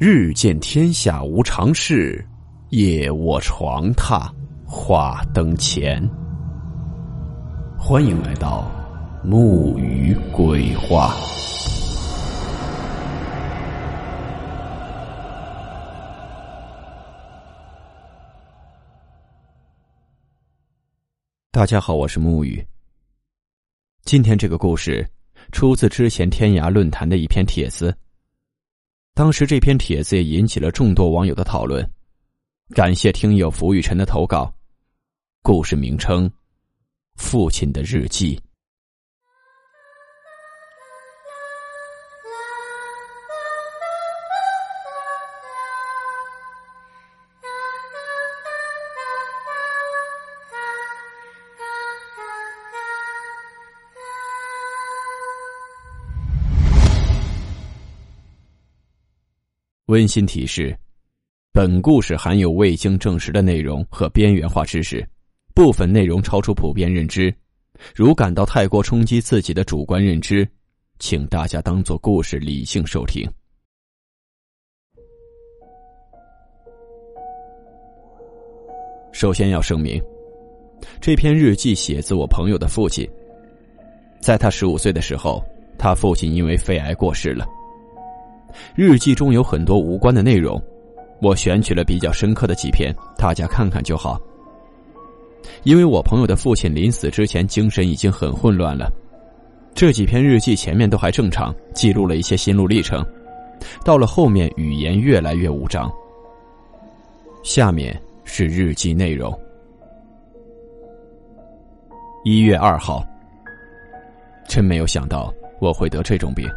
日见天下无常事，夜卧床榻话灯前。欢迎来到木鱼鬼话。大家好，我是木鱼。今天这个故事出自之前天涯论坛的一篇帖子。当时这篇帖子也引起了众多网友的讨论，感谢听友福雨辰的投稿。故事名称：父亲的日记。温馨提示：本故事含有未经证实的内容和边缘化知识，部分内容超出普遍认知。如感到太过冲击自己的主观认知，请大家当做故事理性收听。首先要声明，这篇日记写自我朋友的父亲。在他十五岁的时候，他父亲因为肺癌过世了。日记中有很多无关的内容，我选取了比较深刻的几篇，大家看看就好。因为我朋友的父亲临死之前精神已经很混乱了，这几篇日记前面都还正常，记录了一些心路历程，到了后面语言越来越无章。下面是日记内容：一月二号，真没有想到我会得这种病。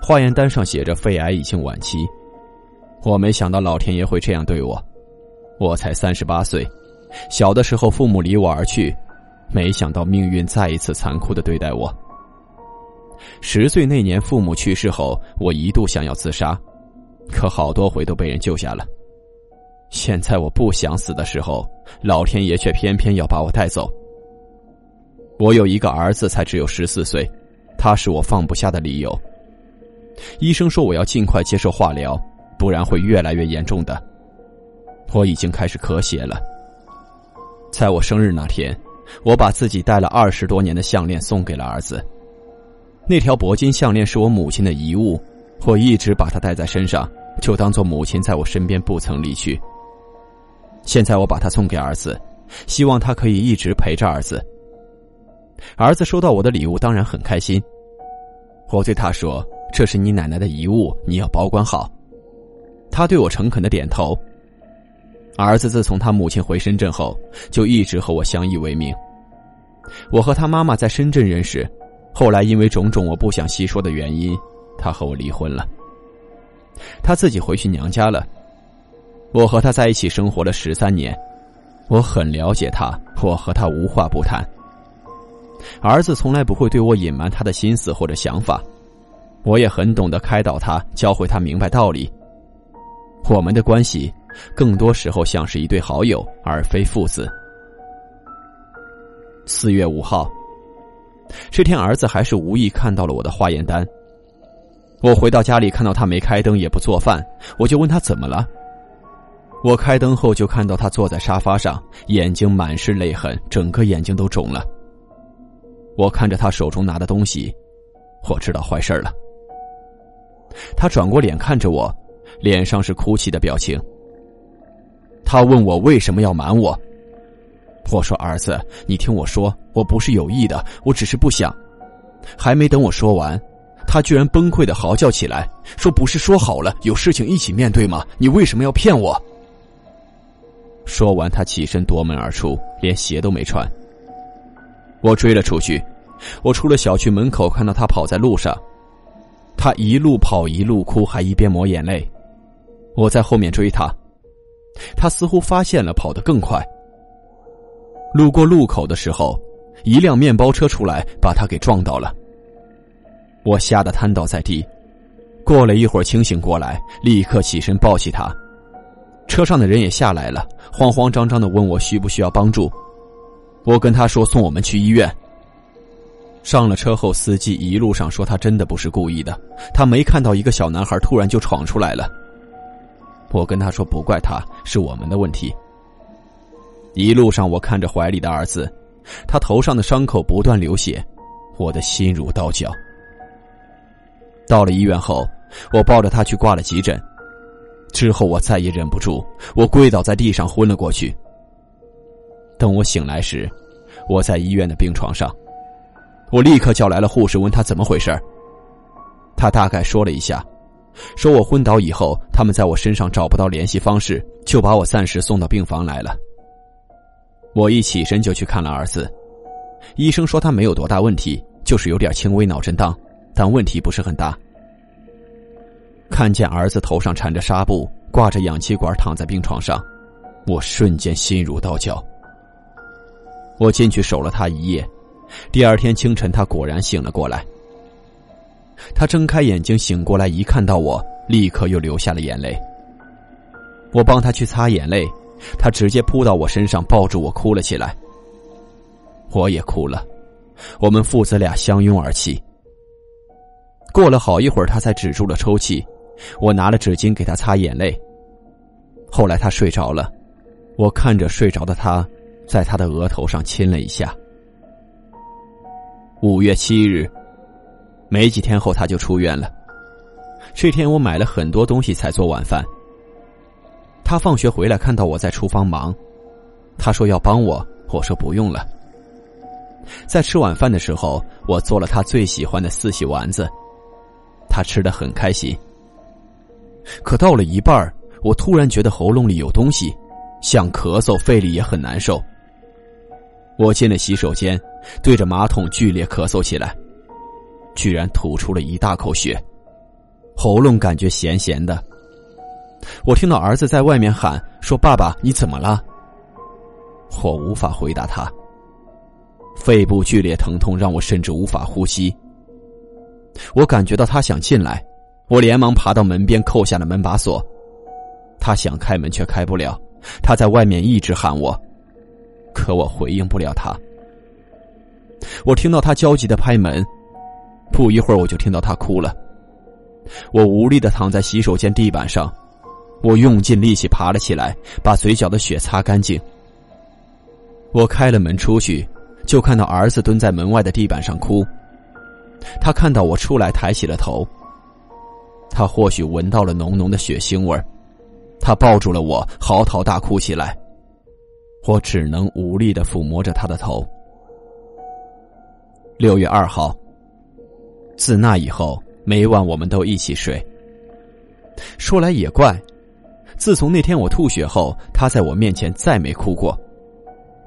化验单上写着肺癌已经晚期，我没想到老天爷会这样对我。我才三十八岁，小的时候父母离我而去，没想到命运再一次残酷的对待我。十岁那年父母去世后，我一度想要自杀，可好多回都被人救下了。现在我不想死的时候，老天爷却偏偏要把我带走。我有一个儿子，才只有十四岁，他是我放不下的理由。医生说我要尽快接受化疗，不然会越来越严重的。我已经开始咳血了。在我生日那天，我把自己戴了二十多年的项链送给了儿子。那条铂金项链是我母亲的遗物，我一直把它戴在身上，就当做母亲在我身边不曾离去。现在我把它送给儿子，希望他可以一直陪着儿子。儿子收到我的礼物，当然很开心。我对他说。这是你奶奶的遗物，你要保管好。他对我诚恳的点头。儿子自从他母亲回深圳后，就一直和我相依为命。我和他妈妈在深圳认识，后来因为种种我不想细说的原因，他和我离婚了。他自己回去娘家了。我和他在一起生活了十三年，我很了解他，我和他无话不谈。儿子从来不会对我隐瞒他的心思或者想法。我也很懂得开导他，教会他明白道理。我们的关系，更多时候像是一对好友，而非父子。四月五号，这天儿子还是无意看到了我的化验单。我回到家里，看到他没开灯，也不做饭，我就问他怎么了。我开灯后就看到他坐在沙发上，眼睛满是泪痕，整个眼睛都肿了。我看着他手中拿的东西，我知道坏事了。他转过脸看着我，脸上是哭泣的表情。他问我为什么要瞒我。我说：“儿子，你听我说，我不是有意的，我只是不想。”还没等我说完，他居然崩溃的嚎叫起来，说：“不是说好了有事情一起面对吗？你为什么要骗我？”说完，他起身夺门而出，连鞋都没穿。我追了出去，我出了小区门口，看到他跑在路上。他一路跑一路哭，还一边抹眼泪。我在后面追他，他似乎发现了，跑得更快。路过路口的时候，一辆面包车出来，把他给撞到了。我吓得瘫倒在地。过了一会儿，清醒过来，立刻起身抱起他。车上的人也下来了，慌慌张张的问我需不需要帮助。我跟他说送我们去医院。上了车后，司机一路上说他真的不是故意的，他没看到一个小男孩突然就闯出来了，我跟他说不怪他，是我们的问题。一路上我看着怀里的儿子，他头上的伤口不断流血，我的心如刀绞。到了医院后，我抱着他去挂了急诊。之后我再也忍不住，我跪倒在地上昏了过去。等我醒来时，我在医院的病床上，我立刻叫来了护士，问他怎么回事他大概说了一下，说我昏倒以后，他们在我身上找不到联系方式，就把我暂时送到病房来了。我一起身就去看了儿子，医生说他没有多大问题，就是有点轻微脑震荡，但问题不是很大。看见儿子头上缠着纱布，挂着氧气管躺在病床上，我瞬间心如刀绞。我进去守了他一夜，第二天清晨他果然醒了过来。他睁开眼睛醒过来，一看到我，立刻又流下了眼泪。我帮他去擦眼泪。他直接扑到我身上，抱住我哭了起来。我也哭了，我们父子俩相拥而泣。过了好一会儿，他才止住了抽泣。我拿了纸巾给他擦眼泪。后来他睡着了，我看着睡着的他，在他的额头上亲了一下。五月七日，没几天后他就出院了。这天我买了很多东西才做晚饭。他放学回来，看到我在厨房忙，他说要帮我，我说不用了。在吃晚饭的时候，我做了他最喜欢的四喜丸子，他吃的很开心。可到了一半我突然觉得喉咙里有东西，想咳嗽，肺里也很难受。我进了洗手间，对着马桶剧烈咳嗽起来，居然吐出了一大口血，喉咙感觉咸咸的。我听到儿子在外面喊说：“爸爸，你怎么了？”我无法回答他。肺部剧烈疼痛让我甚至无法呼吸。我感觉到他想进来，我连忙爬到门边扣下了门把锁。他想开门却开不了，他在外面一直喊我，可我回应不了他。我听到他焦急的拍门，不一会儿我就听到他哭了。我无力的躺在洗手间地板上。我用尽力气爬了起来，把嘴角的血擦干净。我开了门出去，就看到儿子蹲在门外的地板上哭。他看到我出来，抬起了头。他或许闻到了浓浓的血腥味，他抱住了我，嚎啕大哭起来。我只能无力的抚摸着他的头。六月二号，自那以后，每晚我们都一起睡。说来也怪。自从那天我吐血后，他在我面前再没哭过。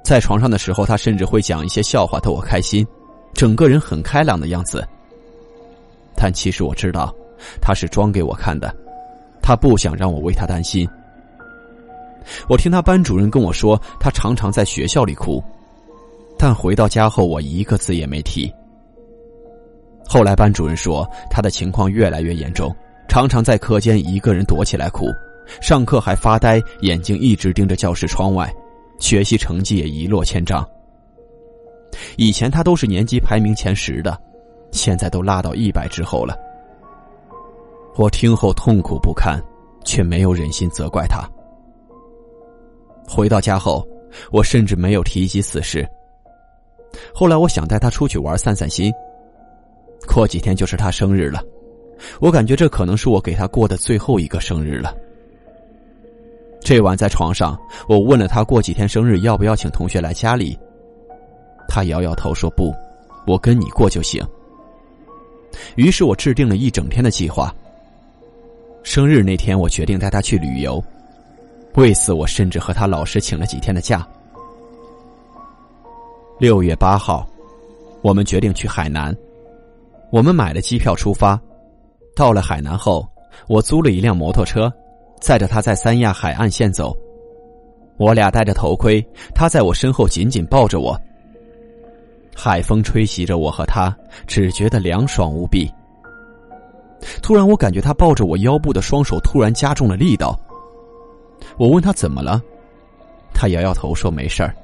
在床上的时候，他甚至会讲一些笑话逗我开心，整个人很开朗的样子。但其实我知道，他是装给我看的，他不想让我为他担心。我听他班主任跟我说，他常常在学校里哭，但回到家后我一个字也没提。后来班主任说，他的情况越来越严重，常常在课间一个人躲起来哭。上课还发呆，眼睛一直盯着教室窗外，学习成绩也一落千丈。以前他都是年级排名前十的，现在都落到一百之后了。我听后痛苦不堪，却没有忍心责怪他。回到家后，我甚至没有提及此事。后来我想带他出去玩散散心。过几天就是他生日了，我感觉这可能是我给他过的最后一个生日了。这晚在床上，我问了他过几天生日要不要请同学来家里。他摇摇头说不，我跟你过就行。于是我制定了一整天的计划。生日那天，我决定带他去旅游，为此我甚至和他老师请了几天的假。六月八号，我们决定去海南，我们买了机票出发。到了海南后，我租了一辆摩托车。载着他在三亚海岸线走，我俩戴着头盔，他在我身后紧紧抱着我。海风吹袭着我和他，只觉得凉爽无比。突然，我感觉他抱着我腰部的双手突然加重了力道。我问他怎么了，他摇摇头说没事儿。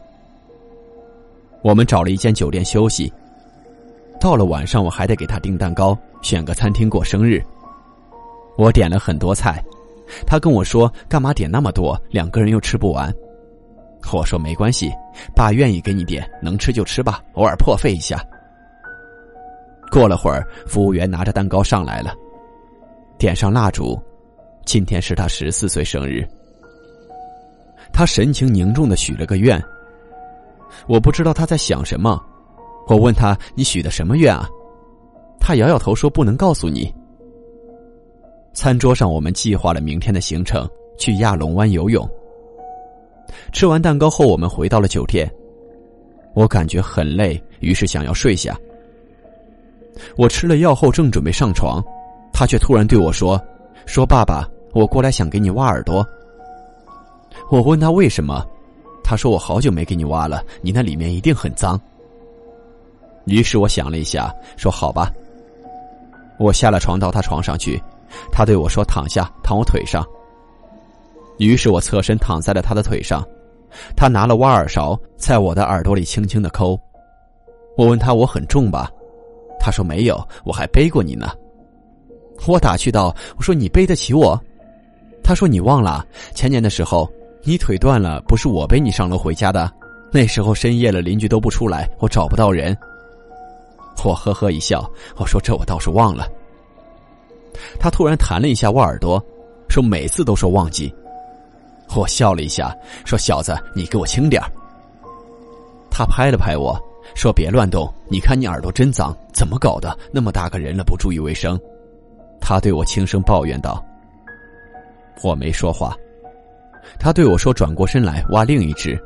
我们找了一间酒店休息。到了晚上，我还得给他订蛋糕，选个餐厅过生日。我点了很多菜。他跟我说：“干嘛点那么多？两个人又吃不完。”我说：“没关系，爸愿意给你点，能吃就吃吧，偶尔破费一下。”过了会儿，服务员拿着蛋糕上来了，点上蜡烛。今天是他十四岁生日，他神情凝重的许了个愿。我不知道他在想什么，我问他：“你许的什么愿啊？”他摇摇头说：“不能告诉你。”餐桌上，我们计划了明天的行程，去亚龙湾游泳。吃完蛋糕后，我们回到了酒店。我感觉很累，于是想要睡下。我吃了药后正准备上床，他却突然对我说：“说爸爸。”我过来想给你挖耳朵。我问他为什么，他说我好久没给你挖了，你那里面一定很脏。于是我想了一下，说好吧。我下了床到他床上去，他对我说躺下，躺我腿上。于是我侧身躺在了他的腿上，他拿了挖耳勺在我的耳朵里轻轻的抠。我问他我很重吧，他说没有，我还背过你呢。我打趣道：“我说你背得起我？”他说：“你忘了前年的时候，你腿断了，不是我背你上楼回家的。那时候深夜了，邻居都不出来，我找不到人。”我呵呵一笑，我说：“这我倒是忘了。”他突然弹了一下我耳朵，说：“每次都说忘记。”我笑了一下，说：“小子，你给我轻点他拍了拍我说：“别乱动，你看你耳朵真脏，怎么搞的？那么大个人了，不注意卫生。”他对我轻声抱怨道。我没说话，他对我说：“转过身来挖另一只。”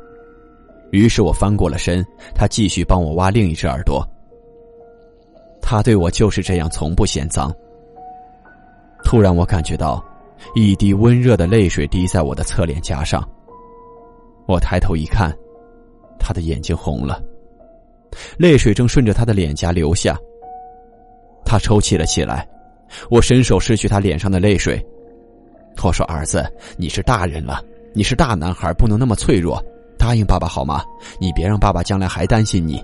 于是我翻过了身，他继续帮我挖另一只耳朵。他对我就是这样，从不嫌脏。突然，我感觉到一滴温热的泪水滴在我的侧脸颊上。我抬头一看，他的眼睛红了，泪水正顺着他的脸颊流下。他抽泣了起来，我伸手拭去他脸上的泪水。我说：“儿子，你是大人了，你是大男孩，不能那么脆弱。答应爸爸好吗？你别让爸爸将来还担心你。”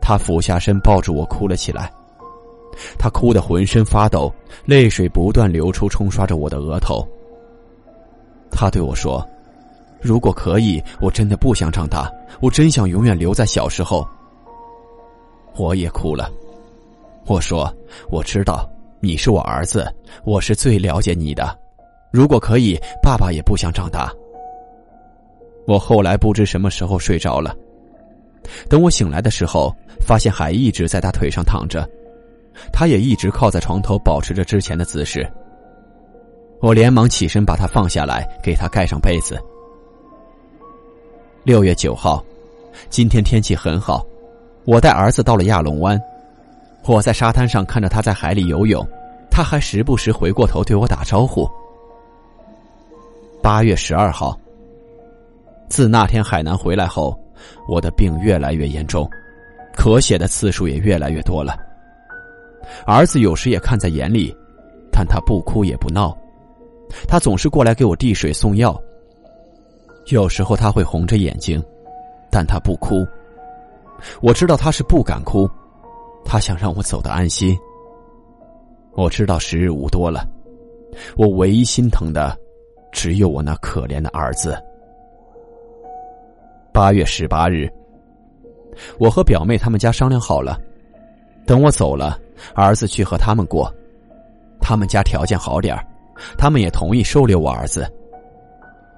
他俯下身抱住我，哭了起来。他哭得浑身发抖，泪水不断流出，冲刷着我的额头。他对我说：“如果可以，我真的不想长大，我真想永远留在小时候。”我也哭了。我说：“我知道。”你是我儿子，我是最了解你的。如果可以，爸爸也不想长大。我后来不知什么时候睡着了，等我醒来的时候，发现还一直在他腿上躺着，他也一直靠在床头，保持着之前的姿势。我连忙起身把他放下来，给他盖上被子。六月九号，今天天气很好，我带儿子到了亚龙湾。我在沙滩上看着他在海里游泳，他还时不时回过头对我打招呼。八月十二号，自那天海南回来后，我的病越来越严重，咳血的次数也越来越多了。儿子有时也看在眼里，但他不哭也不闹，他总是过来给我递水送药。有时候他会红着眼睛，但他不哭。我知道他是不敢哭。他想让我走得安心。我知道时日无多了，我唯一心疼的，只有我那可怜的儿子。八月十八日，我和表妹他们家商量好了，等我走了，儿子去和他们过。他们家条件好点他们也同意收留我儿子。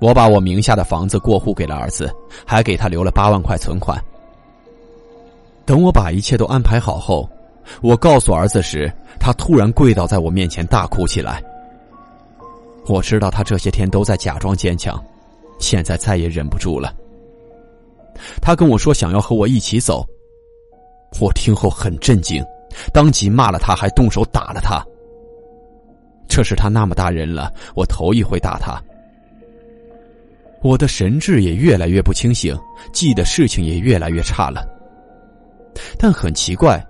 我把我名下的房子过户给了儿子，还给他留了八万块存款。等我把一切都安排好后，我告诉儿子时，他突然跪倒在我面前大哭起来。我知道他这些天都在假装坚强，现在再也忍不住了。他跟我说想要和我一起走，我听后很震惊，当即骂了他，还动手打了他。这是他那么大人了，我头一回打他。我的神志也越来越不清醒，记的事情也越来越差了。但很奇怪，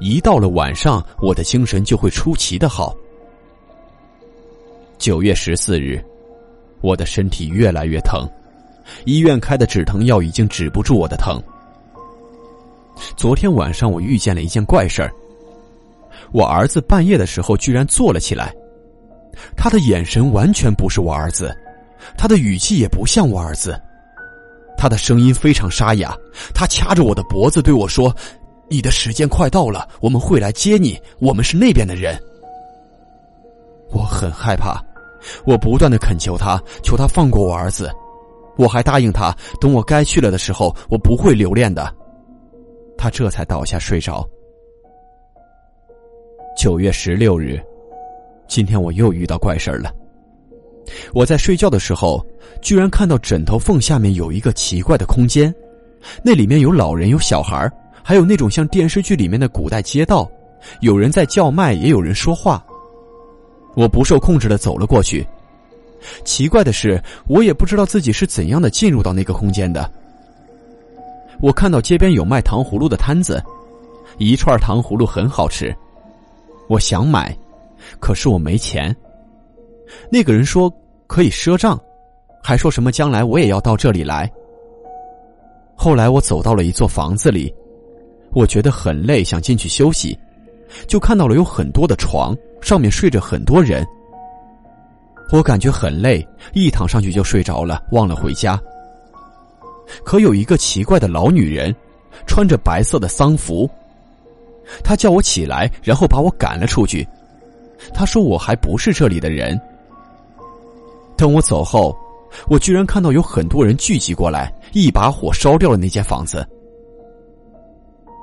一到了晚上，我的精神就会出奇的好。九月十四日，我的身体越来越疼，医院开的止疼药已经止不住我的疼。昨天晚上我遇见了一件怪事儿，我儿子半夜的时候居然坐了起来，他的眼神完全不是我儿子，他的语气也不像我儿子，他的声音非常沙哑。他掐着我的脖子对我说：“你的时间快到了，我们会来接你，我们是那边的人。”我很害怕，我不断的恳求他，求他放过我儿子。我还答应他，等我该去了的时候，我不会留恋的。他这才倒下睡着。九月十六日，今天我又遇到怪事儿了。我在睡觉的时候，居然看到枕头缝下面有一个奇怪的空间，那里面有老人，有小孩，还有那种像电视剧里面的古代街道，有人在叫卖，也有人说话。我不受控制的走了过去。奇怪的是，我也不知道自己是怎样的进入到那个空间的。我看到街边有卖糖葫芦的摊子，一串糖葫芦很好吃。我想买，可是我没钱。那个人说可以赊账，还说什么将来我也要到这里来。后来我走到了一座房子里，我觉得很累，想进去休息，就看到了有很多的床，上面睡着很多人。我感觉很累，一躺上去就睡着了，忘了回家。可有一个奇怪的老女人，穿着白色的丧服。她叫我起来，然后把我赶了出去。她说我还不是这里的人。等我走后，我居然看到有很多人聚集过来，一把火烧掉了那间房子。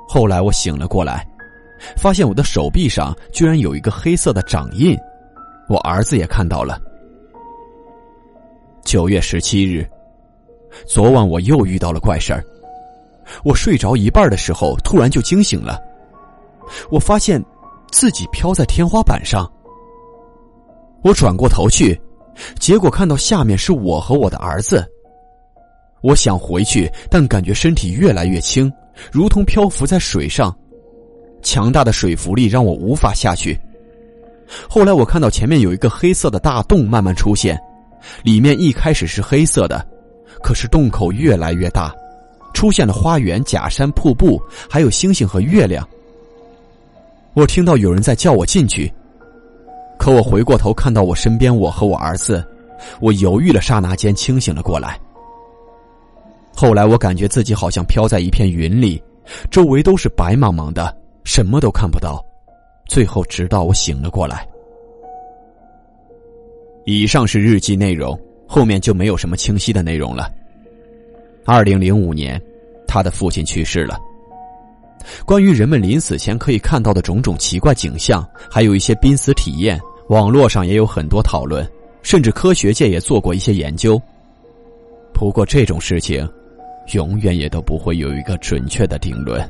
后来我醒了过来，发现我的手臂上居然有一个黑色的掌印，我儿子也看到了。九月十七日，昨晚我又遇到了怪事儿。我睡着一半的时候，突然就惊醒了。我发现自己飘在天花板上。我转过头去，结果看到下面是我和我的儿子。我想回去，但感觉身体越来越轻，如同漂浮在水上。强大的水浮力让我无法下去。后来我看到前面有一个黑色的大洞慢慢出现，里面一开始是黑色的，可是洞口越来越大，出现了花园、假山、瀑布，还有星星和月亮。我听到有人在叫我进去，可我回过头看到我身边我和我儿子，我犹豫了刹那间清醒了过来。后来我感觉自己好像飘在一片云里，周围都是白茫茫的，什么都看不到。最后直到我醒了过来。以上是日记内容，后面就没有什么清晰的内容了。二零零五年，他的父亲去世了。关于人们临死前可以看到的种种奇怪景象，还有一些濒死体验，网络上也有很多讨论，甚至科学界也做过一些研究。不过这种事情，永远也都不会有一个准确的定论。